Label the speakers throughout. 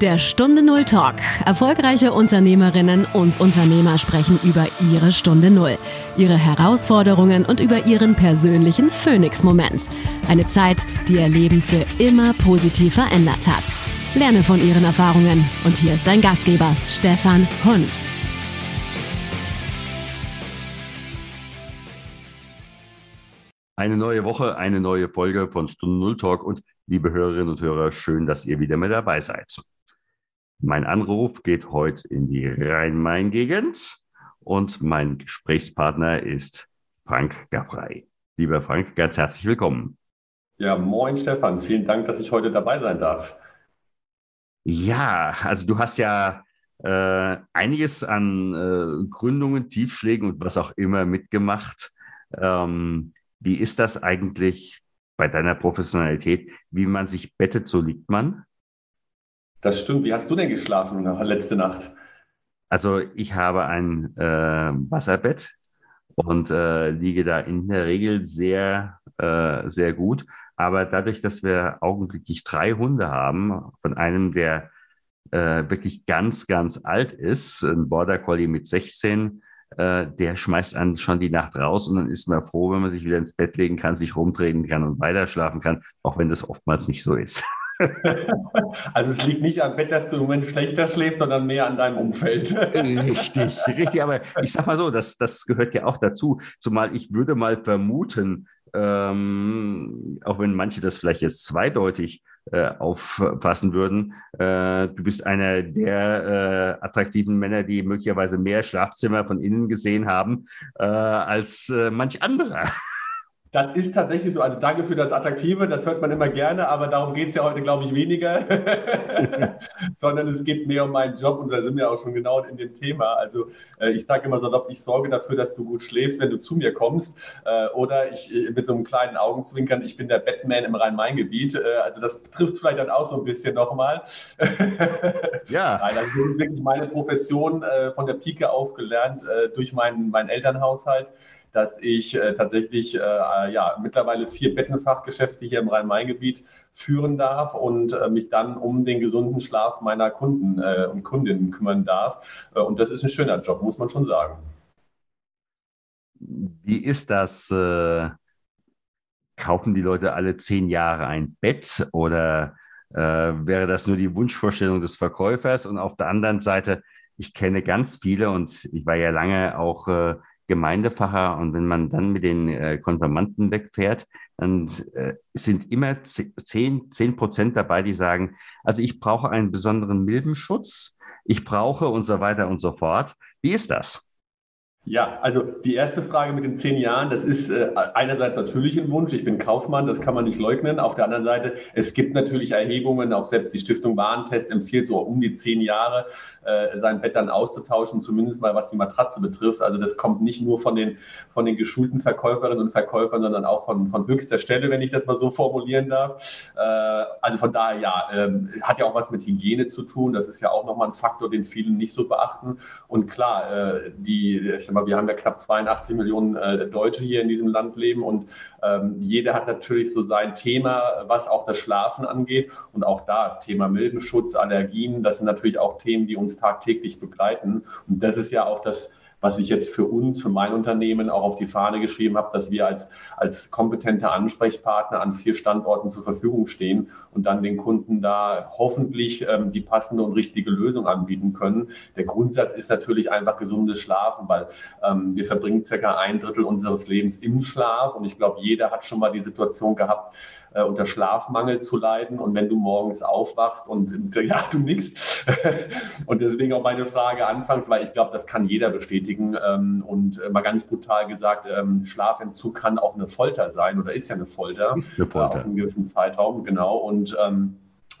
Speaker 1: Der Stunde Null Talk. Erfolgreiche Unternehmerinnen und Unternehmer sprechen über ihre Stunde Null, ihre Herausforderungen und über ihren persönlichen Phoenix-Moment. Eine Zeit, die ihr Leben für immer positiv verändert hat. Lerne von ihren Erfahrungen. Und hier ist dein Gastgeber, Stefan Hund.
Speaker 2: Eine neue Woche, eine neue Folge von Stunde Null Talk und liebe Hörerinnen und Hörer, schön, dass ihr wieder mit dabei seid. Mein Anruf geht heute in die Rhein-Main-Gegend und mein Gesprächspartner ist Frank Gabrei. Lieber Frank, ganz herzlich willkommen.
Speaker 3: Ja, moin Stefan, vielen Dank, dass ich heute dabei sein darf.
Speaker 2: Ja, also du hast ja äh, einiges an äh, Gründungen, Tiefschlägen und was auch immer mitgemacht. Ähm, wie ist das eigentlich bei deiner Professionalität? Wie man sich bettet, so liegt man?
Speaker 3: Das stimmt. Wie hast du denn geschlafen letzte Nacht?
Speaker 2: Also ich habe ein äh, Wasserbett und äh, liege da in der Regel sehr, äh, sehr gut. Aber dadurch, dass wir augenblicklich drei Hunde haben, von einem, der äh, wirklich ganz, ganz alt ist, ein Border Collie mit 16, äh, der schmeißt einen schon die Nacht raus und dann ist man froh, wenn man sich wieder ins Bett legen kann, sich rumdrehen kann und weiter schlafen kann, auch wenn das oftmals nicht so ist.
Speaker 3: Also es liegt nicht am Bett, dass du im Moment schlechter schläfst, sondern mehr an deinem Umfeld.
Speaker 2: Richtig, richtig. Aber ich sag mal so, das, das gehört ja auch dazu. Zumal ich würde mal vermuten, ähm, auch wenn manche das vielleicht jetzt zweideutig äh, auffassen würden, äh, du bist einer der äh, attraktiven Männer, die möglicherweise mehr Schlafzimmer von innen gesehen haben äh, als äh, manch anderer.
Speaker 3: Das ist tatsächlich so. Also danke für das Attraktive, das hört man immer gerne, aber darum geht es ja heute, glaube ich, weniger, sondern es geht mehr um meinen Job und da sind wir auch schon genau in dem Thema. Also äh, ich sage immer so, ich sorge dafür, dass du gut schläfst, wenn du zu mir kommst. Äh, oder ich äh, mit so einem kleinen Augenzwinkern, ich bin der Batman im Rhein-Main-Gebiet. Äh, also das trifft vielleicht dann auch so ein bisschen nochmal. ja. Nein, also das ist wirklich meine Profession äh, von der Pike aufgelernt äh, durch meinen, meinen Elternhaushalt dass ich äh, tatsächlich äh, ja, mittlerweile vier Bettenfachgeschäfte hier im Rhein-Main-Gebiet führen darf und äh, mich dann um den gesunden Schlaf meiner Kunden äh, und Kundinnen kümmern darf. Äh, und das ist ein schöner Job, muss man schon sagen.
Speaker 2: Wie ist das? Äh, kaufen die Leute alle zehn Jahre ein Bett oder wäre das nur die Wunschvorstellung des Verkäufers? Und auf der anderen Seite, ich kenne ganz viele und ich war ja lange auch Gemeindefacher und wenn man dann mit den äh, Konfirmanden wegfährt, dann äh, sind immer zehn, zehn Prozent dabei, die sagen, also ich brauche einen besonderen Milbenschutz, ich brauche und so weiter und so fort. Wie ist das?
Speaker 3: Ja, also die erste Frage mit den zehn Jahren, das ist äh, einerseits natürlich ein Wunsch. Ich bin Kaufmann, das kann man nicht leugnen. Auf der anderen Seite, es gibt natürlich Erhebungen, auch selbst die Stiftung Warentest empfiehlt so um die zehn Jahre äh, sein Bett dann auszutauschen, zumindest mal was die Matratze betrifft. Also das kommt nicht nur von den, von den geschulten Verkäuferinnen und Verkäufern, sondern auch von, von höchster Stelle, wenn ich das mal so formulieren darf. Äh, also von daher, ja, ähm, hat ja auch was mit Hygiene zu tun. Das ist ja auch nochmal ein Faktor, den vielen nicht so beachten. Und klar, äh, die, sag mal, wir haben ja knapp 82 Millionen äh, Deutsche hier in diesem Land leben und ähm, jeder hat natürlich so sein Thema, was auch das Schlafen angeht. Und auch da Thema Milbenschutz, Allergien, das sind natürlich auch Themen, die uns tagtäglich begleiten. Und das ist ja auch das, was ich jetzt für uns, für mein Unternehmen auch auf die Fahne geschrieben habe, dass wir als, als kompetente Ansprechpartner an vier Standorten zur Verfügung stehen und dann den Kunden da hoffentlich ähm, die passende und richtige Lösung anbieten können. Der Grundsatz ist natürlich einfach gesundes Schlafen, weil ähm, wir verbringen circa ein Drittel unseres Lebens im Schlaf und ich glaube, jeder hat schon mal die Situation gehabt, äh, unter Schlafmangel zu leiden. Und wenn du morgens aufwachst und ja, du nix. und deswegen auch meine Frage anfangs, weil ich glaube, das kann jeder bestätigen. Ähm, und äh, mal ganz brutal gesagt, ähm, Schlafentzug kann auch eine Folter sein oder ist ja eine Folter, eine Folter. Äh, auf einem gewissen Zeitraum, genau. Und ähm,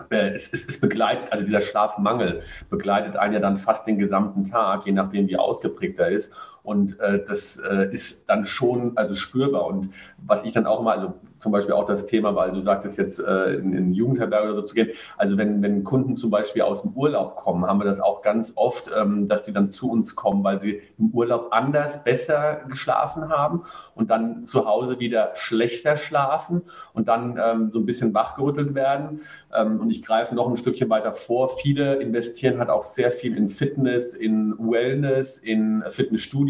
Speaker 3: äh, es, es, es, begleitet, also dieser Schlafmangel begleitet einen ja dann fast den gesamten Tag, je nachdem wie ausgeprägt er ist. Und äh, das äh, ist dann schon also spürbar. Und was ich dann auch mal, also zum Beispiel auch das Thema, weil du sagtest jetzt äh, in, in Jugendherberge oder so zu gehen. Also wenn, wenn Kunden zum Beispiel aus dem Urlaub kommen, haben wir das auch ganz oft, ähm, dass sie dann zu uns kommen, weil sie im Urlaub anders, besser geschlafen haben und dann zu Hause wieder schlechter schlafen und dann ähm, so ein bisschen wachgerüttelt werden. Ähm, und ich greife noch ein Stückchen weiter vor. Viele investieren halt auch sehr viel in Fitness, in Wellness, in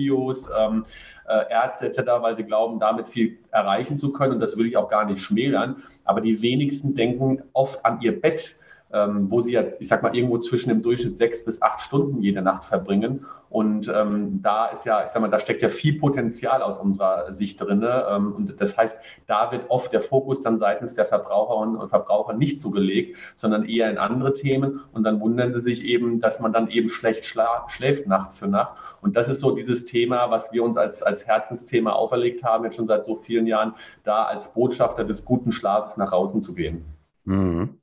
Speaker 3: Fitnessstudios. Ähm, äh, Ärzte etc., weil sie glauben, damit viel erreichen zu können. Und das will ich auch gar nicht schmälern. Aber die wenigsten denken oft an ihr Bett ähm, wo sie ja, ich sag mal, irgendwo zwischen im Durchschnitt sechs bis acht Stunden jede Nacht verbringen. Und ähm, da ist ja, ich sag mal, da steckt ja viel Potenzial aus unserer Sicht drin. Ähm, und das heißt, da wird oft der Fokus dann seitens der Verbraucherinnen und Verbraucher nicht so gelegt, sondern eher in andere Themen. Und dann wundern sie sich eben, dass man dann eben schlecht schläft Nacht für Nacht. Und das ist so dieses Thema, was wir uns als, als Herzensthema auferlegt haben, jetzt schon seit so vielen Jahren, da als Botschafter des guten Schlafes nach außen zu gehen.
Speaker 2: Mhm.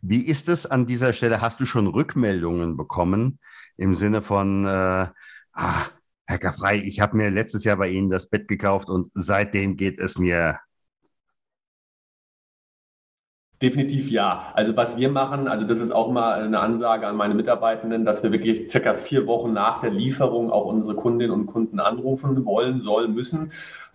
Speaker 2: Wie ist es an dieser Stelle? Hast du schon Rückmeldungen bekommen im Sinne von, äh, ah, Herr Gaffrey, ich habe mir letztes Jahr bei Ihnen das Bett gekauft und seitdem geht es mir
Speaker 3: Definitiv ja. Also was wir machen, also das ist auch mal eine Ansage an meine Mitarbeitenden, dass wir wirklich circa vier Wochen nach der Lieferung auch unsere Kundinnen und Kunden anrufen wollen, sollen, müssen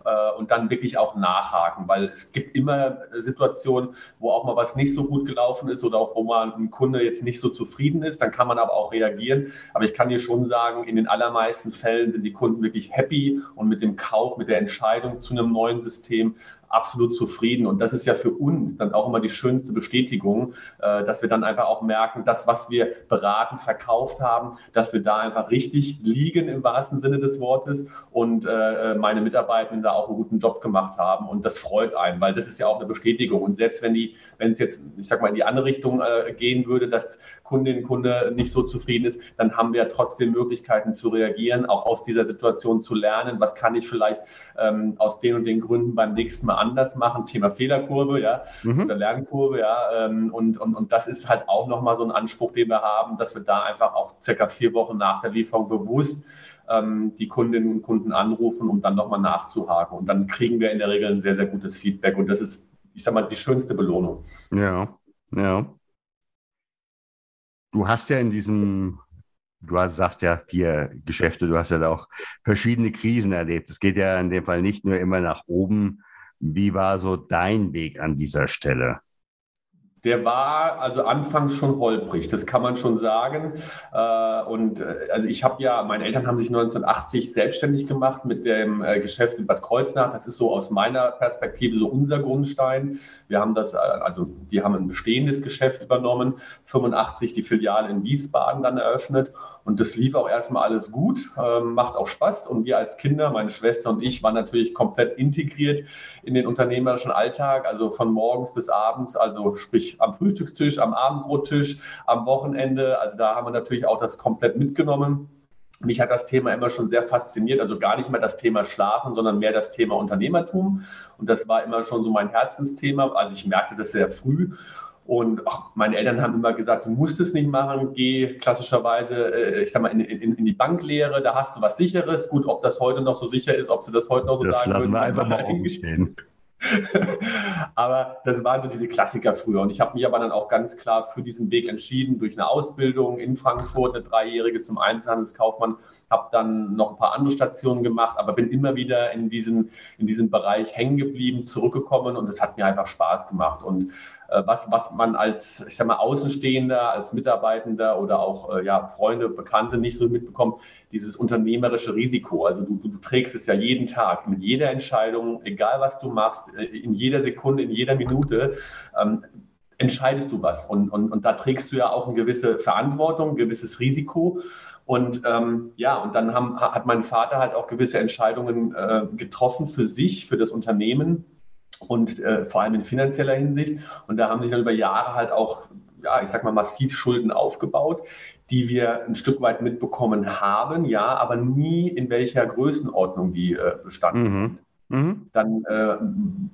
Speaker 3: äh, und dann wirklich auch nachhaken, weil es gibt immer Situationen, wo auch mal was nicht so gut gelaufen ist oder auch wo mal ein Kunde jetzt nicht so zufrieden ist, dann kann man aber auch reagieren. Aber ich kann dir schon sagen, in den allermeisten Fällen sind die Kunden wirklich happy und mit dem Kauf, mit der Entscheidung zu einem neuen System absolut zufrieden. Und das ist ja für uns dann auch immer die schönste Bestätigung, äh, dass wir dann einfach auch merken, das, was wir beraten, verkauft haben, dass wir da einfach richtig liegen im wahrsten Sinne des Wortes und äh, meine Mitarbeitenden da auch einen guten Job gemacht haben. Und das freut einen, weil das ist ja auch eine Bestätigung. Und selbst wenn die, wenn es jetzt, ich sag mal, in die andere Richtung äh, gehen würde, dass Kundin, Kunde nicht so zufrieden ist, dann haben wir trotzdem Möglichkeiten zu reagieren, auch aus dieser Situation zu lernen. Was kann ich vielleicht ähm, aus den und den Gründen beim nächsten Mal anders machen? Thema Fehlerkurve, ja, mhm. oder Lernkurve, ja. Ähm, und, und, und das ist halt auch nochmal so ein Anspruch, den wir haben, dass wir da einfach auch circa vier Wochen nach der Lieferung bewusst ähm, die Kundinnen und Kunden anrufen, um dann nochmal nachzuhaken. Und dann kriegen wir in der Regel ein sehr, sehr gutes Feedback. Und das ist, ich sag mal, die schönste Belohnung.
Speaker 2: Ja, ja. Du hast ja in diesem, du hast gesagt ja vier Geschäfte, du hast ja auch verschiedene Krisen erlebt. Es geht ja in dem Fall nicht nur immer nach oben. Wie war so dein Weg an dieser Stelle?
Speaker 3: Der war also anfangs schon holprig, das kann man schon sagen. Äh, und äh, also ich habe ja, meine Eltern haben sich 1980 selbstständig gemacht mit dem äh, Geschäft in Bad Kreuznach. Das ist so aus meiner Perspektive so unser Grundstein. Wir haben das, also die haben ein bestehendes Geschäft übernommen, 85 die Filiale in Wiesbaden dann eröffnet und das lief auch erstmal alles gut, ähm, macht auch Spaß und wir als Kinder, meine Schwester und ich, waren natürlich komplett integriert in den unternehmerischen Alltag, also von morgens bis abends, also sprich am Frühstückstisch, am Abendbrottisch, am Wochenende, also da haben wir natürlich auch das komplett mitgenommen. Mich hat das Thema immer schon sehr fasziniert, also gar nicht mehr das Thema Schlafen, sondern mehr das Thema Unternehmertum. Und das war immer schon so mein Herzensthema. Also ich merkte das sehr früh. Und ach, meine Eltern haben immer gesagt, du musst es nicht machen, geh klassischerweise, äh, ich sag mal, in, in, in, die Banklehre, da hast du was Sicheres. Gut, ob das heute noch so sicher ist, ob sie das heute noch so
Speaker 2: das
Speaker 3: sagen
Speaker 2: lassen würden. wir einfach mal offen stehen.
Speaker 3: aber das waren so diese Klassiker früher. Und ich habe mich aber dann auch ganz klar für diesen Weg entschieden, durch eine Ausbildung in Frankfurt, eine dreijährige zum Einzelhandelskaufmann, habe dann noch ein paar andere Stationen gemacht, aber bin immer wieder in, diesen, in diesem Bereich hängen geblieben, zurückgekommen und es hat mir einfach Spaß gemacht. Und äh, was, was man als, ich sag mal, Außenstehender, als Mitarbeitender oder auch äh, ja, Freunde, Bekannte nicht so mitbekommt, dieses unternehmerische Risiko. Also du, du, du trägst es ja jeden Tag mit jeder Entscheidung, egal was du machst, äh, in jeder Sekunde, in jeder Minute. Ähm, entscheidest du was. Und, und, und da trägst du ja auch eine gewisse Verantwortung, ein gewisses Risiko. Und ähm, ja, und dann haben, hat mein Vater halt auch gewisse Entscheidungen äh, getroffen für sich, für das Unternehmen und äh, vor allem in finanzieller Hinsicht. Und da haben sich dann über Jahre halt auch, ja, ich sag mal, massiv Schulden aufgebaut, die wir ein Stück weit mitbekommen haben, ja, aber nie in welcher Größenordnung die äh, bestanden mhm. Mhm. Dann äh,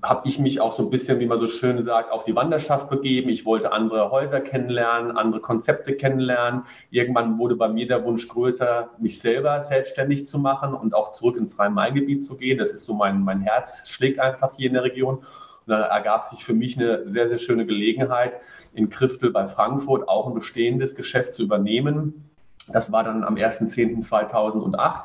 Speaker 3: habe ich mich auch so ein bisschen, wie man so schön sagt, auf die Wanderschaft begeben. Ich wollte andere Häuser kennenlernen, andere Konzepte kennenlernen. Irgendwann wurde bei mir der Wunsch größer, mich selber selbstständig zu machen und auch zurück ins Rhein-Main-Gebiet zu gehen. Das ist so mein, mein Herz, schlägt einfach hier in der Region. Und da ergab sich für mich eine sehr, sehr schöne Gelegenheit, in Kriftel bei Frankfurt auch ein bestehendes Geschäft zu übernehmen. Das war dann am 1.10.2008.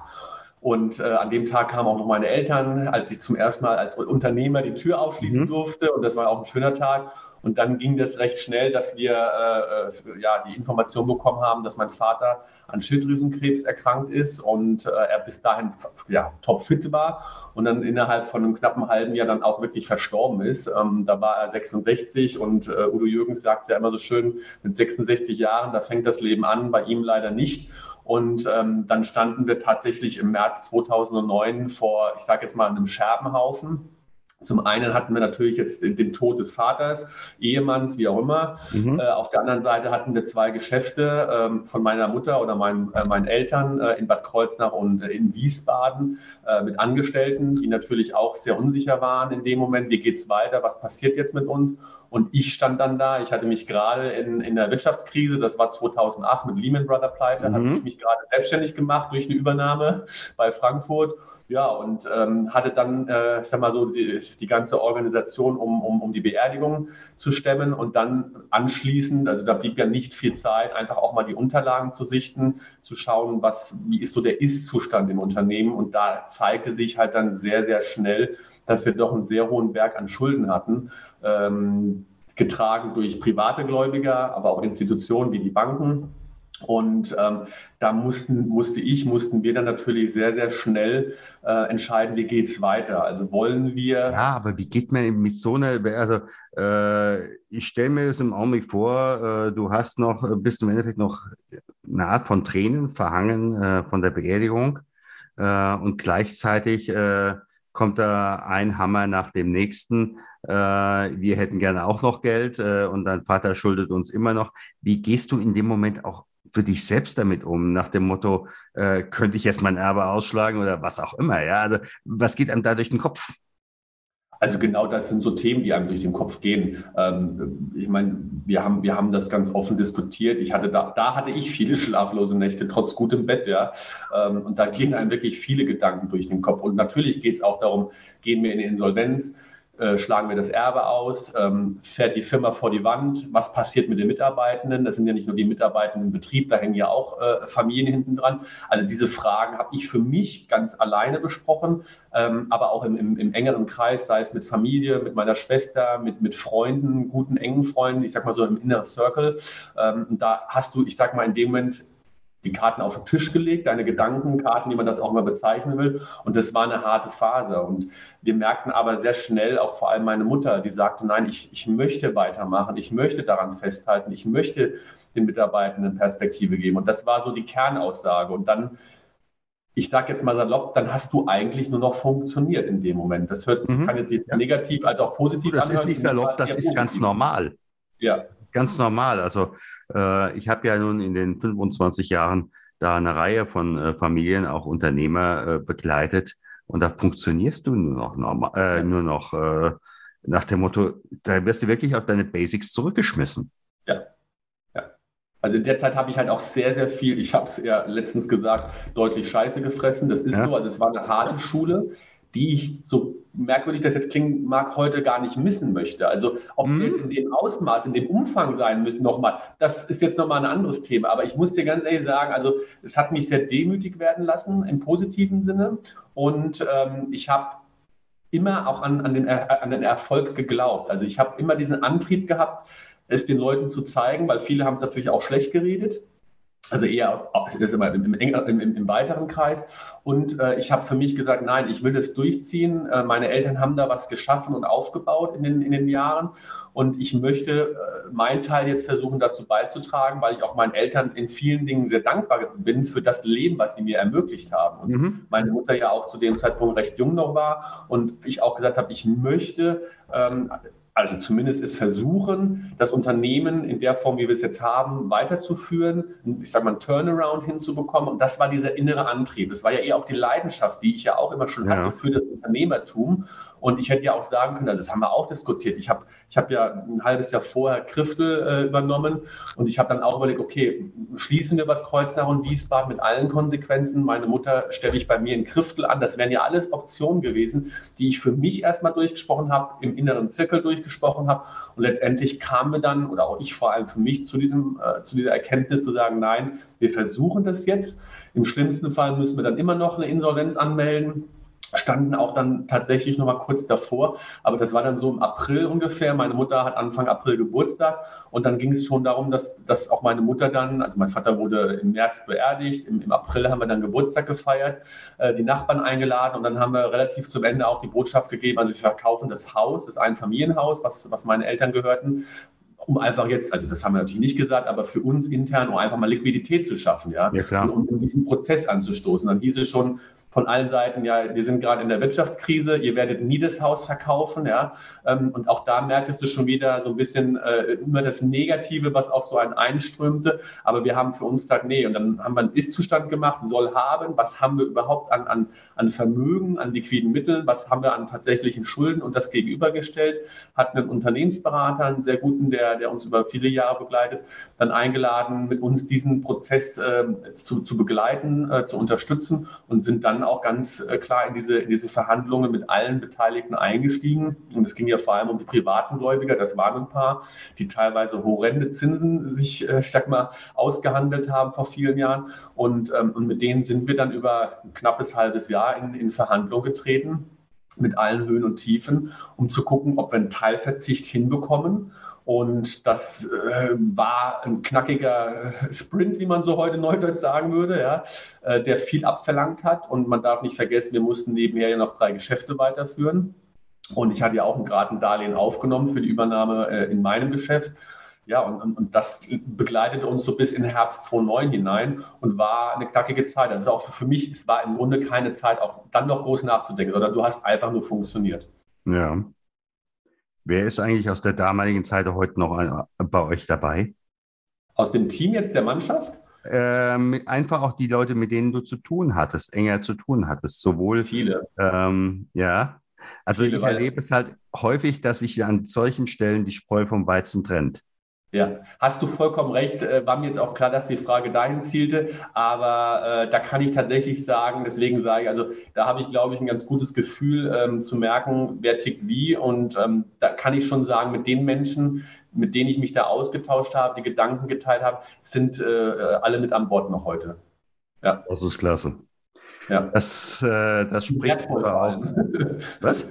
Speaker 3: Und äh, an dem Tag kamen auch noch meine Eltern, als ich zum ersten Mal als Unternehmer die Tür aufschließen mhm. durfte. Und das war auch ein schöner Tag. Und dann ging das recht schnell, dass wir äh, äh, ja, die Information bekommen haben, dass mein Vater an Schilddrüsenkrebs erkrankt ist und äh, er bis dahin ja, topfit war und dann innerhalb von einem knappen halben Jahr dann auch wirklich verstorben ist. Ähm, da war er 66 und äh, Udo Jürgens sagt es ja immer so schön, mit 66 Jahren, da fängt das Leben an, bei ihm leider nicht. Und ähm, dann standen wir tatsächlich im März 2009 vor, ich sage jetzt mal, einem Scherbenhaufen zum einen hatten wir natürlich jetzt den, den Tod des Vaters, Ehemanns, wie auch immer. Mhm. Äh, auf der anderen Seite hatten wir zwei Geschäfte ähm, von meiner Mutter oder mein, äh, meinen Eltern äh, in Bad Kreuznach und äh, in Wiesbaden äh, mit Angestellten, die natürlich auch sehr unsicher waren in dem Moment. Wie geht's weiter? Was passiert jetzt mit uns? Und ich stand dann da. Ich hatte mich gerade in, in der Wirtschaftskrise, das war 2008 mit Lehman Brothers Pleite, mhm. hatte ich mich gerade selbstständig gemacht durch eine Übernahme bei Frankfurt ja, und ähm, hatte dann, äh, sag mal so, die, die ganze Organisation, um, um, um die Beerdigung zu stemmen und dann anschließend, also da blieb ja nicht viel Zeit, einfach auch mal die Unterlagen zu sichten, zu schauen, was, wie ist so der Ist-Zustand im Unternehmen. Und da zeigte sich halt dann sehr, sehr schnell, dass wir doch einen sehr hohen Berg an Schulden hatten. Ähm, getragen durch private Gläubiger, aber auch Institutionen wie die Banken. Und ähm, da mussten, musste ich, mussten wir dann natürlich sehr, sehr schnell äh, entscheiden, wie geht's weiter. Also wollen wir.
Speaker 2: Ja, aber wie geht man mit so einer, also äh, ich stelle mir das im Augenblick vor, äh, du hast noch, bist im Endeffekt noch eine Art von Tränen verhangen äh, von der Beerdigung äh, und gleichzeitig äh, kommt da ein Hammer nach dem nächsten. Äh, wir hätten gerne auch noch Geld äh, und dein Vater schuldet uns immer noch. Wie gehst du in dem Moment auch für dich selbst damit um, nach dem Motto, äh, könnte ich jetzt mein Erbe ausschlagen oder was auch immer, ja? Also was geht einem da durch den Kopf?
Speaker 3: Also genau das sind so Themen, die einem durch den Kopf gehen. Ähm, ich meine, wir haben, wir haben das ganz offen diskutiert. Ich hatte da, da hatte ich viele schlaflose Nächte, trotz gutem Bett, ja. Ähm, und da gehen einem wirklich viele Gedanken durch den Kopf. Und natürlich geht es auch darum, gehen wir in Insolvenz? Äh, schlagen wir das Erbe aus, ähm, fährt die Firma vor die Wand, was passiert mit den Mitarbeitenden? Das sind ja nicht nur die Mitarbeitenden im Betrieb, da hängen ja auch äh, Familien hinten dran. Also diese Fragen habe ich für mich ganz alleine besprochen, ähm, aber auch im, im, im, engeren Kreis, sei es mit Familie, mit meiner Schwester, mit, mit Freunden, guten, engen Freunden, ich sag mal so im Inner Circle. Ähm, da hast du, ich sag mal, in dem Moment die Karten auf den Tisch gelegt, deine Gedankenkarten, wie man das auch mal bezeichnen will. Und das war eine harte Phase. Und wir merkten aber sehr schnell, auch vor allem meine Mutter, die sagte, nein, ich, ich möchte weitermachen, ich möchte daran festhalten, ich möchte den Mitarbeitenden Perspektive geben. Und das war so die Kernaussage. Und dann, ich sage jetzt mal salopp, dann hast du eigentlich nur noch funktioniert in dem Moment. Das hört, mhm. kann jetzt nicht negativ als auch positiv
Speaker 2: Das anhören. ist nicht salopp, das ist positiv. ganz normal. Ja. Das ist ganz normal. Also äh, ich habe ja nun in den 25 Jahren da eine Reihe von äh, Familien, auch Unternehmer äh, begleitet und da funktionierst du nur noch, normal, nur noch nach dem Motto, da wirst du wirklich auf deine Basics zurückgeschmissen.
Speaker 3: Ja. ja. Also in der Zeit habe ich halt auch sehr, sehr viel, ich habe es ja letztens gesagt, deutlich Scheiße gefressen. Das ist ja. so, also es war eine harte Schule die ich, so merkwürdig das jetzt klingen mag, heute gar nicht missen möchte. Also ob mhm. wir jetzt in dem Ausmaß, in dem Umfang sein müssen, nochmal, das ist jetzt nochmal ein anderes Thema. Aber ich muss dir ganz ehrlich sagen, also es hat mich sehr demütig werden lassen im positiven Sinne. Und ähm, ich habe immer auch an, an, den, an den Erfolg geglaubt. Also ich habe immer diesen Antrieb gehabt, es den Leuten zu zeigen, weil viele haben es natürlich auch schlecht geredet. Also eher das ist immer im, im, im, im weiteren Kreis. Und äh, ich habe für mich gesagt, nein, ich will das durchziehen. Äh, meine Eltern haben da was geschaffen und aufgebaut in den, in den Jahren. Und ich möchte äh, meinen Teil jetzt versuchen, dazu beizutragen, weil ich auch meinen Eltern in vielen Dingen sehr dankbar bin für das Leben, was sie mir ermöglicht haben. Und mhm. meine Mutter ja auch zu dem Zeitpunkt recht jung noch war. Und ich auch gesagt habe, ich möchte ähm, also zumindest ist versuchen, das Unternehmen in der Form, wie wir es jetzt haben, weiterzuführen, ich sage mal, einen Turnaround hinzubekommen. Und das war dieser innere Antrieb. Das war ja eher auch die Leidenschaft, die ich ja auch immer schon hatte für das Unternehmertum. Und ich hätte ja auch sagen können, also das haben wir auch diskutiert. Ich habe ich hab ja ein halbes Jahr vorher Kriftel äh, übernommen und ich habe dann auch überlegt, okay, schließen wir Bad Kreuznach und Wiesbaden mit allen Konsequenzen. Meine Mutter stelle ich bei mir in Kriftel an. Das wären ja alles Optionen gewesen, die ich für mich erstmal durchgesprochen habe, im inneren Zirkel durchgesprochen habe. Und letztendlich kamen wir dann, oder auch ich vor allem für mich, zu, diesem, äh, zu dieser Erkenntnis zu sagen, nein, wir versuchen das jetzt. Im schlimmsten Fall müssen wir dann immer noch eine Insolvenz anmelden standen auch dann tatsächlich noch mal kurz davor, aber das war dann so im April ungefähr. Meine Mutter hat Anfang April Geburtstag und dann ging es schon darum, dass, dass auch meine Mutter dann, also mein Vater wurde im März beerdigt, im, im April haben wir dann Geburtstag gefeiert, äh, die Nachbarn eingeladen und dann haben wir relativ zum Ende auch die Botschaft gegeben, also wir verkaufen das Haus, das ist ein Familienhaus, was, was meine Eltern gehörten, um einfach jetzt, also das haben wir natürlich nicht gesagt, aber für uns intern, um einfach mal Liquidität zu schaffen, ja, ja klar. Und um diesen Prozess anzustoßen. Dann hieß es schon, von allen Seiten, ja, wir sind gerade in der Wirtschaftskrise, ihr werdet nie das Haus verkaufen, ja. Ähm, und auch da merktest du schon wieder so ein bisschen äh, immer das Negative, was auf so einen einströmte. Aber wir haben für uns gesagt, nee, und dann haben wir einen Ist-Zustand gemacht, soll haben, was haben wir überhaupt an, an, an Vermögen, an liquiden Mitteln, was haben wir an tatsächlichen Schulden und das gegenübergestellt, hatten einen Unternehmensberater, einen sehr guten, der, der uns über viele Jahre begleitet, dann eingeladen, mit uns diesen Prozess äh, zu, zu begleiten, äh, zu unterstützen und sind dann auch ganz äh, klar in diese, in diese Verhandlungen mit allen Beteiligten eingestiegen. Und es ging ja vor allem um die privaten Gläubiger. Das waren ein paar, die teilweise horrende Zinsen sich, äh, ich sag mal, ausgehandelt haben vor vielen Jahren. Und, ähm, und mit denen sind wir dann über ein knappes halbes Jahr in, in Verhandlung getreten mit allen Höhen und Tiefen, um zu gucken, ob wir einen Teilverzicht hinbekommen und das äh, war ein knackiger Sprint, wie man so heute neudeutsch sagen würde, ja, äh, der viel abverlangt hat. Und man darf nicht vergessen, wir mussten nebenher ja noch drei Geschäfte weiterführen. Und ich hatte ja auch gerade ein Darlehen aufgenommen für die Übernahme äh, in meinem Geschäft. Ja, und, und, und, das begleitete uns so bis in Herbst 2009 hinein und war eine knackige Zeit. Also auch für mich, es war im Grunde keine Zeit, auch dann noch groß nachzudenken, sondern du hast einfach nur funktioniert.
Speaker 2: Ja. Wer ist eigentlich aus der damaligen Zeit heute noch bei euch dabei?
Speaker 3: Aus dem Team jetzt der Mannschaft?
Speaker 2: Ähm, einfach auch die Leute, mit denen du zu tun hattest, enger zu tun hattest. Sowohl
Speaker 3: viele.
Speaker 2: Ähm, ja. Also viele, ich erlebe es halt häufig, dass sich an solchen Stellen die Spreu vom Weizen trennt.
Speaker 3: Ja, hast du vollkommen recht. Äh, war mir jetzt auch klar, dass die Frage dahin zielte. Aber äh, da kann ich tatsächlich sagen, deswegen sage ich, also da habe ich, glaube ich, ein ganz gutes Gefühl ähm, zu merken, wer tickt wie. Und ähm, da kann ich schon sagen, mit den Menschen, mit denen ich mich da ausgetauscht habe, die Gedanken geteilt habe, sind äh, äh alle mit an Bord noch heute.
Speaker 2: Ja. Das ist klasse. Ja. Das, äh, das spricht aber auch.
Speaker 3: Was?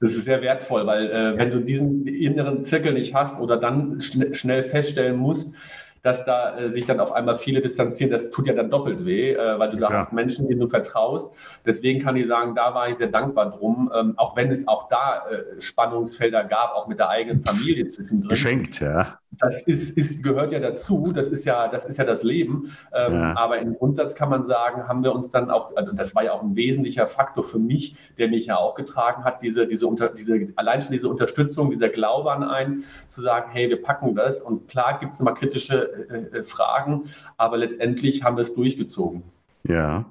Speaker 3: Das ist sehr wertvoll, weil äh, wenn du diesen inneren Zirkel nicht hast oder dann schn schnell feststellen musst, dass da äh, sich dann auf einmal viele distanzieren, das tut ja dann doppelt weh, äh, weil du ja. da hast Menschen, denen du vertraust. Deswegen kann ich sagen, da war ich sehr dankbar drum, ähm, auch wenn es auch da äh, Spannungsfelder gab, auch mit der eigenen Familie zwischendrin.
Speaker 2: Geschenkt, ja
Speaker 3: das ist, ist, gehört ja dazu, das ist ja, das ist ja das Leben. Ähm, ja. Aber im Grundsatz kann man sagen, haben wir uns dann auch, also das war ja auch ein wesentlicher Faktor für mich, der mich ja auch getragen hat, diese, diese, unter, diese allein schon diese Unterstützung, dieser Glaube an einen, zu sagen, hey, wir packen das. Und klar gibt es immer kritische äh, äh, Fragen, aber letztendlich haben wir es durchgezogen.
Speaker 2: Ja.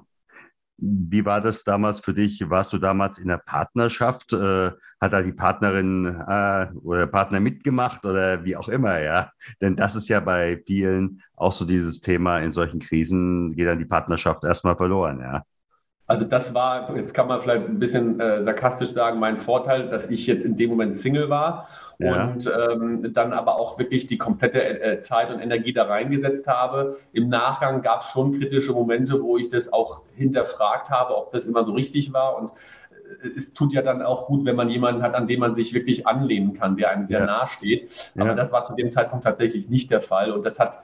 Speaker 2: Wie war das damals für dich? Warst du damals in der Partnerschaft? Äh, hat da die Partnerin äh, oder Partner mitgemacht oder wie auch immer, ja? Denn das ist ja bei vielen auch so dieses Thema, in solchen Krisen geht dann die Partnerschaft erstmal verloren, ja.
Speaker 3: Also das war, jetzt kann man vielleicht ein bisschen äh, sarkastisch sagen, mein Vorteil, dass ich jetzt in dem Moment Single war ja. und ähm, dann aber auch wirklich die komplette äh, Zeit und Energie da reingesetzt habe. Im Nachgang gab es schon kritische Momente, wo ich das auch hinterfragt habe, ob das immer so richtig war und äh, es tut ja dann auch gut, wenn man jemanden hat, an dem man sich wirklich anlehnen kann, der einem sehr ja. nahe steht. Aber ja. das war zu dem Zeitpunkt tatsächlich nicht der Fall und das hat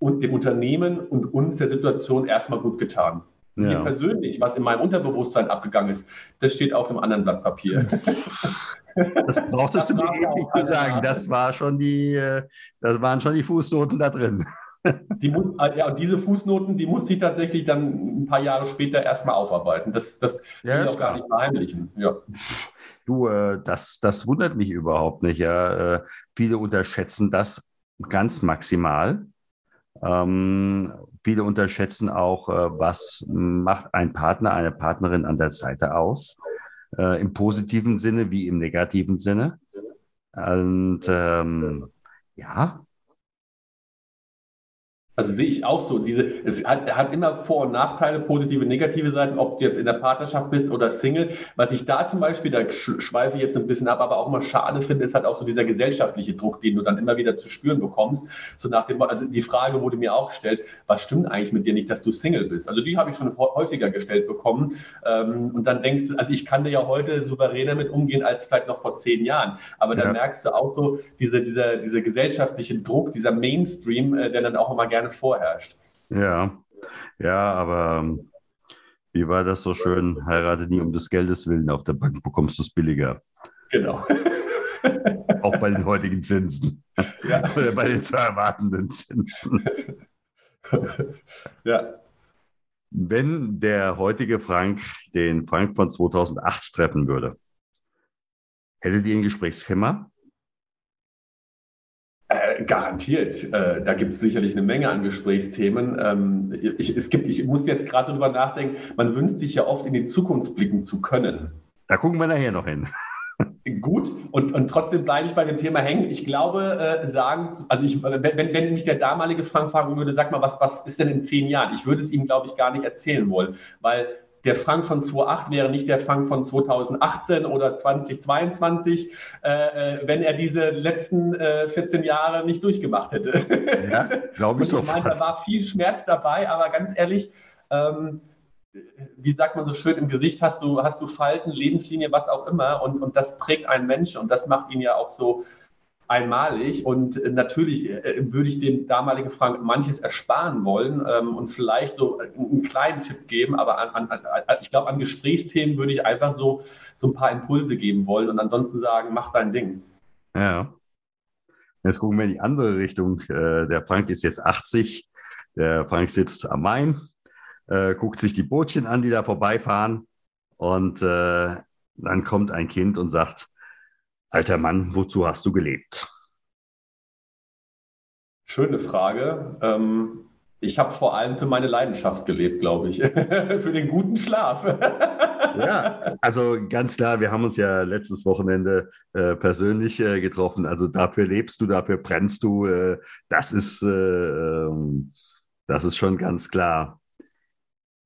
Speaker 3: dem Unternehmen und uns der Situation erstmal gut getan. Ja. Mir persönlich, was in meinem Unterbewusstsein abgegangen ist, das steht auf einem anderen Blatt Papier.
Speaker 2: Das brauchtest das du mir eben nicht sagen. Das war schon die, äh, das waren schon die Fußnoten da drin.
Speaker 3: Die muss, äh, ja, und diese Fußnoten, die musste ich tatsächlich dann ein paar Jahre später erstmal aufarbeiten. Das, das
Speaker 2: ja,
Speaker 3: will ich auch gar nicht verheimlichen. Ja.
Speaker 2: Du, äh, das, das wundert mich überhaupt nicht. Ja. Äh, viele unterschätzen das ganz maximal. Ähm, viele unterschätzen auch, äh, was macht ein Partner, eine Partnerin an der Seite aus, im positiven Sinne wie im negativen Sinne. Und ähm, ja,
Speaker 3: also sehe ich auch so. Diese, es hat, hat immer Vor- und Nachteile, positive, negative Seiten, ob du jetzt in der Partnerschaft bist oder Single. Was ich da zum Beispiel, da schweife ich jetzt ein bisschen ab, aber auch mal schade finde, ist halt auch so dieser gesellschaftliche Druck, den du dann immer wieder zu spüren bekommst. So nach dem, also die Frage wurde mir auch gestellt, was stimmt eigentlich mit dir nicht, dass du Single bist? Also die habe ich schon häufiger gestellt bekommen. Ähm, und dann denkst du, also ich kann dir ja heute souveräner mit umgehen als vielleicht noch vor zehn Jahren. Aber dann ja. merkst du auch so diese, dieser, dieser gesellschaftliche Druck, dieser Mainstream, äh, der dann auch immer gerne vorherrscht.
Speaker 2: Ja, ja, aber ähm, wie war das so schön? Heirate nie um des Geldes willen, auf der Bank bekommst du es billiger.
Speaker 3: Genau.
Speaker 2: Auch bei den heutigen Zinsen. Ja. Oder bei den zu erwartenden Zinsen.
Speaker 3: Ja.
Speaker 2: Wenn der heutige Frank den Frank von 2008 treffen würde, hättet ihr ein Gesprächsschema?
Speaker 3: Äh, garantiert. Äh, da gibt es sicherlich eine Menge an Gesprächsthemen. Ähm, ich, es gibt, ich muss jetzt gerade darüber nachdenken, man wünscht sich ja oft in die Zukunft blicken zu können.
Speaker 2: Da gucken wir nachher noch hin.
Speaker 3: Gut, und, und trotzdem bleibe ich bei dem Thema hängen. Ich glaube, äh, sagen, also ich, wenn, wenn mich der damalige Frank fragen würde, sag mal, was, was ist denn in zehn Jahren? Ich würde es ihm, glaube ich, gar nicht erzählen wollen, weil der Frank von 2008 wäre nicht der Frank von 2018 oder 2022, äh, äh, wenn er diese letzten äh, 14 Jahre nicht durchgemacht hätte.
Speaker 2: Ja, glaube ich
Speaker 3: so. Ich meine, da war viel Schmerz dabei, aber ganz ehrlich, ähm, wie sagt man so schön, im Gesicht hast du, hast du Falten, Lebenslinie, was auch immer und, und das prägt einen Menschen und das macht ihn ja auch so, einmalig. Und äh, natürlich äh, würde ich dem damaligen Frank manches ersparen wollen ähm, und vielleicht so einen kleinen Tipp geben. Aber an, an, ich glaube, an Gesprächsthemen würde ich einfach so, so ein paar Impulse geben wollen und ansonsten sagen, mach dein Ding.
Speaker 2: Ja. Jetzt gucken wir in die andere Richtung. Äh, der Frank ist jetzt 80. Der Frank sitzt am Main, guckt sich die Bootchen an, die da vorbeifahren. Und dann kommt ein Kind und sagt, Alter Mann, wozu hast du gelebt?
Speaker 3: Schöne Frage. Ähm, ich habe vor allem für meine Leidenschaft gelebt, glaube ich. für den guten Schlaf.
Speaker 2: ja, also ganz klar, wir haben uns ja letztes Wochenende äh, persönlich äh, getroffen. Also dafür lebst du, dafür brennst du. Äh, das ist, äh, ähm, das ist schon ganz klar.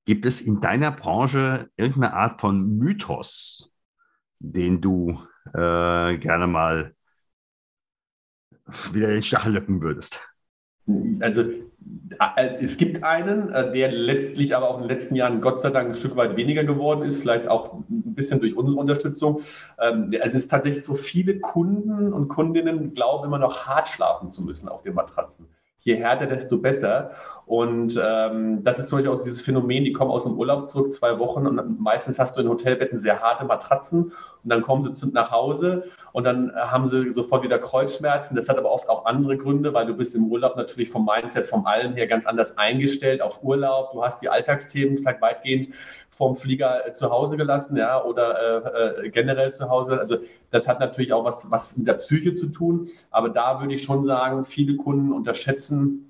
Speaker 2: Gibt es in deiner Branche irgendeine Art von Mythos, den du äh, gerne mal wieder den Stachel löcken würdest?
Speaker 3: Also äh, es gibt einen, äh, der letztlich aber auch in den letzten Jahren Gott sei Dank ein Stück weit weniger geworden ist, vielleicht auch ein bisschen durch unsere Unterstützung. Ähm, es ist tatsächlich so, viele Kunden und Kundinnen glauben immer noch hart schlafen zu müssen auf den Matratzen je härter, desto besser. Und ähm, das ist zum Beispiel auch dieses Phänomen, die kommen aus dem Urlaub zurück, zwei Wochen und meistens hast du in Hotelbetten sehr harte Matratzen und dann kommen sie nach Hause und dann haben sie sofort wieder Kreuzschmerzen. Das hat aber oft auch andere Gründe, weil du bist im Urlaub natürlich vom Mindset, vom Allen her ganz anders eingestellt auf Urlaub. Du hast die Alltagsthemen vielleicht weitgehend vom Flieger äh, zu Hause gelassen, ja, oder äh, äh, generell zu Hause. Also das hat natürlich auch was, was mit der Psyche zu tun. Aber da würde ich schon sagen, viele Kunden unterschätzen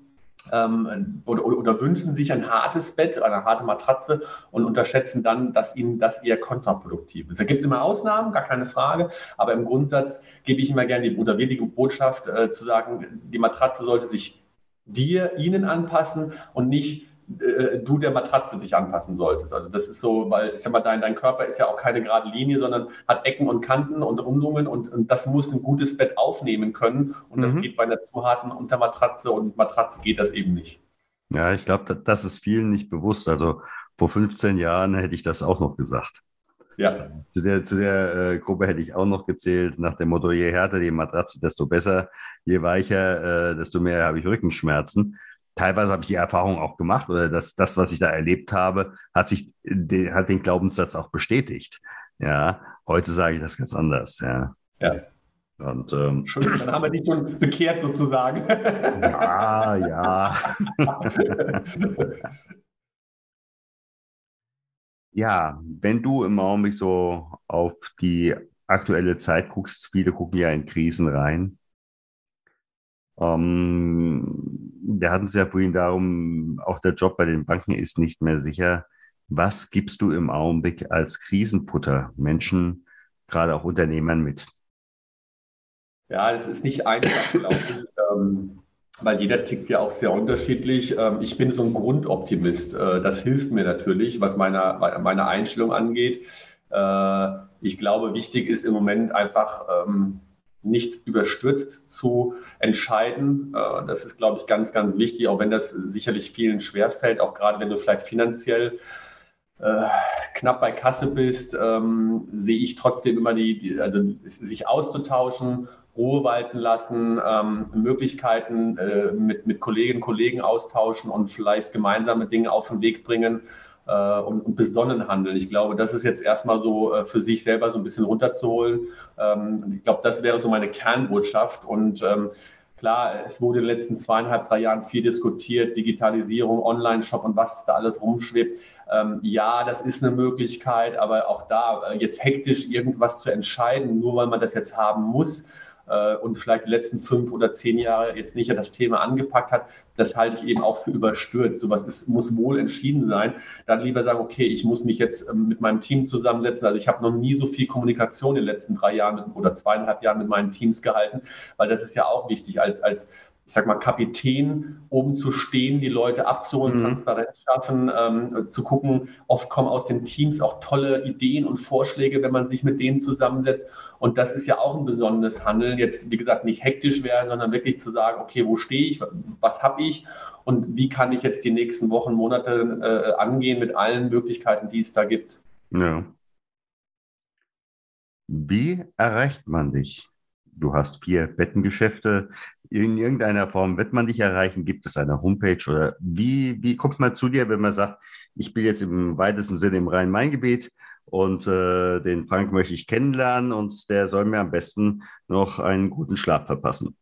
Speaker 3: ähm, oder, oder, wünschen sich ein hartes Bett, eine harte Matratze und unterschätzen dann, dass ihnen das eher kontraproduktiv ist. Da gibt es immer Ausnahmen, gar keine Frage, aber im Grundsatz gebe ich immer gerne die, oder wir die Botschaft äh, zu sagen, die Matratze sollte sich dir, ihnen anpassen und nicht äh, du der Matratze dich anpassen solltest. Also das ist so, weil ich sag mal, dein, dein Körper ist ja auch keine gerade Linie, sondern hat Ecken und Kanten und Rundungen und, und das muss ein gutes Bett aufnehmen können. Und mhm. das geht bei einer zu harten Untermatratze und Matratze geht das eben nicht.
Speaker 2: Ja, ich glaube, das ist vielen nicht bewusst. Also vor 15 Jahren hätte ich das auch noch gesagt. Ja. Zu der, zu der äh, Gruppe hätte ich auch noch gezählt, nach dem Motto, je härter die Matratze, desto besser, je weicher, äh, desto mehr habe ich Rückenschmerzen teilweise habe ich die Erfahrung auch gemacht oder das, das, was ich da erlebt habe, hat sich, de, hat den Glaubenssatz auch bestätigt. Ja, heute sage ich das ganz anders. Ja.
Speaker 3: ja. Und, ähm, Schön, dann haben wir dich schon bekehrt sozusagen.
Speaker 2: Ja, ja. ja, wenn du im Augenblick so auf die aktuelle Zeit guckst, viele gucken ja in Krisen rein. Ähm, wir hatten es ja vorhin darum, auch der Job bei den Banken ist nicht mehr sicher. Was gibst du im Augenblick als Krisenputter Menschen, gerade auch Unternehmern mit?
Speaker 3: Ja, es ist nicht einfach, glaube ich, ähm, weil jeder tickt ja auch sehr unterschiedlich. Ähm, ich bin so ein Grundoptimist. Äh, das hilft mir natürlich, was meine, meine Einstellung angeht. Äh, ich glaube, wichtig ist im Moment einfach, ähm, nicht überstürzt zu entscheiden. Äh, das ist, glaube ich, ganz, ganz wichtig, auch wenn das sicherlich vielen schwerfällt, auch gerade wenn du vielleicht finanziell äh, knapp bei Kasse bist, ähm, sehe ich trotzdem immer die, also sich auszutauschen, Ruhe walten lassen, ähm, Möglichkeiten äh, mit, mit Kolleginnen und Kollegen austauschen und vielleicht gemeinsame Dinge auf den Weg bringen äh, und, und, besonnen handeln. Ich glaube, das ist jetzt erstmal so äh, für sich selber so ein bisschen runterzuholen. Ähm, ich glaube, das wäre so meine Kernbotschaft und ähm, Klar, es wurde in den letzten zweieinhalb, drei Jahren viel diskutiert, Digitalisierung, Online-Shop und was da alles rumschwebt. Ähm, ja, das ist eine Möglichkeit, aber auch da äh, jetzt hektisch irgendwas zu entscheiden, nur weil man das jetzt haben muss, äh, und vielleicht die letzten fünf oder zehn Jahre jetzt nicht das Thema angepackt hat, das halte ich eben auch für überstürzt. Sowas ist, muss wohl entschieden sein. Dann lieber sagen, okay, ich muss mich jetzt ähm, mit meinem Team zusammensetzen. Also ich habe noch nie so viel Kommunikation in den letzten drei Jahren oder zweieinhalb Jahren mit meinen Teams gehalten, weil das ist ja auch wichtig als, als ich sag mal, Kapitän oben zu stehen, die Leute abzuholen, mhm. Transparenz schaffen, ähm, zu gucken. Oft kommen aus den Teams auch tolle Ideen und Vorschläge, wenn man sich mit denen zusammensetzt. Und das ist ja auch ein besonderes Handeln. Jetzt, wie gesagt, nicht hektisch werden, sondern wirklich zu sagen, okay, wo stehe ich, was habe ich und wie kann ich jetzt die nächsten Wochen, Monate äh, angehen mit allen Möglichkeiten, die es da gibt. Ja.
Speaker 2: Wie erreicht man dich? Du hast vier Bettengeschäfte, in irgendeiner Form wird man dich erreichen? Gibt es eine Homepage oder wie, wie kommt man zu dir, wenn man sagt, ich bin jetzt im weitesten Sinne im Rhein-Main-Gebiet und äh, den Frank möchte ich kennenlernen und der soll mir am besten noch einen guten Schlaf verpassen?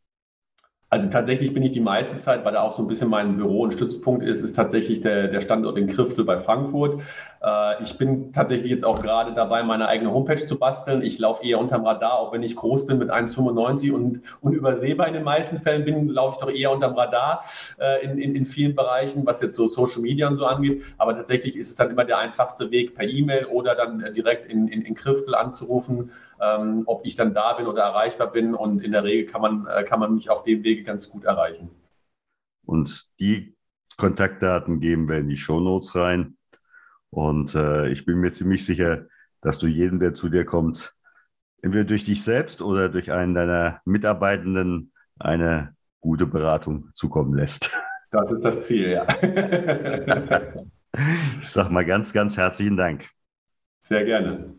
Speaker 3: Also tatsächlich bin ich die meiste Zeit, weil da auch so ein bisschen mein Büro und Stützpunkt ist, ist tatsächlich der, der Standort in Kriftel bei Frankfurt. Äh, ich bin tatsächlich jetzt auch gerade dabei, meine eigene Homepage zu basteln. Ich laufe eher unterm Radar, auch wenn ich groß bin mit 1,95 und unübersehbar in den meisten Fällen bin, laufe ich doch eher unterm Radar äh, in, in, in vielen Bereichen, was jetzt so Social Media und so angeht. Aber tatsächlich ist es dann immer der einfachste Weg per E-Mail oder dann äh, direkt in, in, in Kriftel anzurufen, ähm, ob ich dann da bin oder erreichbar bin. Und in der Regel kann man, äh, kann man mich auf dem Wege ganz gut erreichen.
Speaker 2: Und die Kontaktdaten geben wir in die Show Notes rein. Und äh, ich bin mir ziemlich sicher, dass du jeden, der zu dir kommt, entweder durch dich selbst oder durch einen deiner Mitarbeitenden eine gute Beratung zukommen lässt.
Speaker 3: Das ist das Ziel, ja.
Speaker 2: ich sage mal ganz, ganz herzlichen Dank.
Speaker 3: Sehr gerne.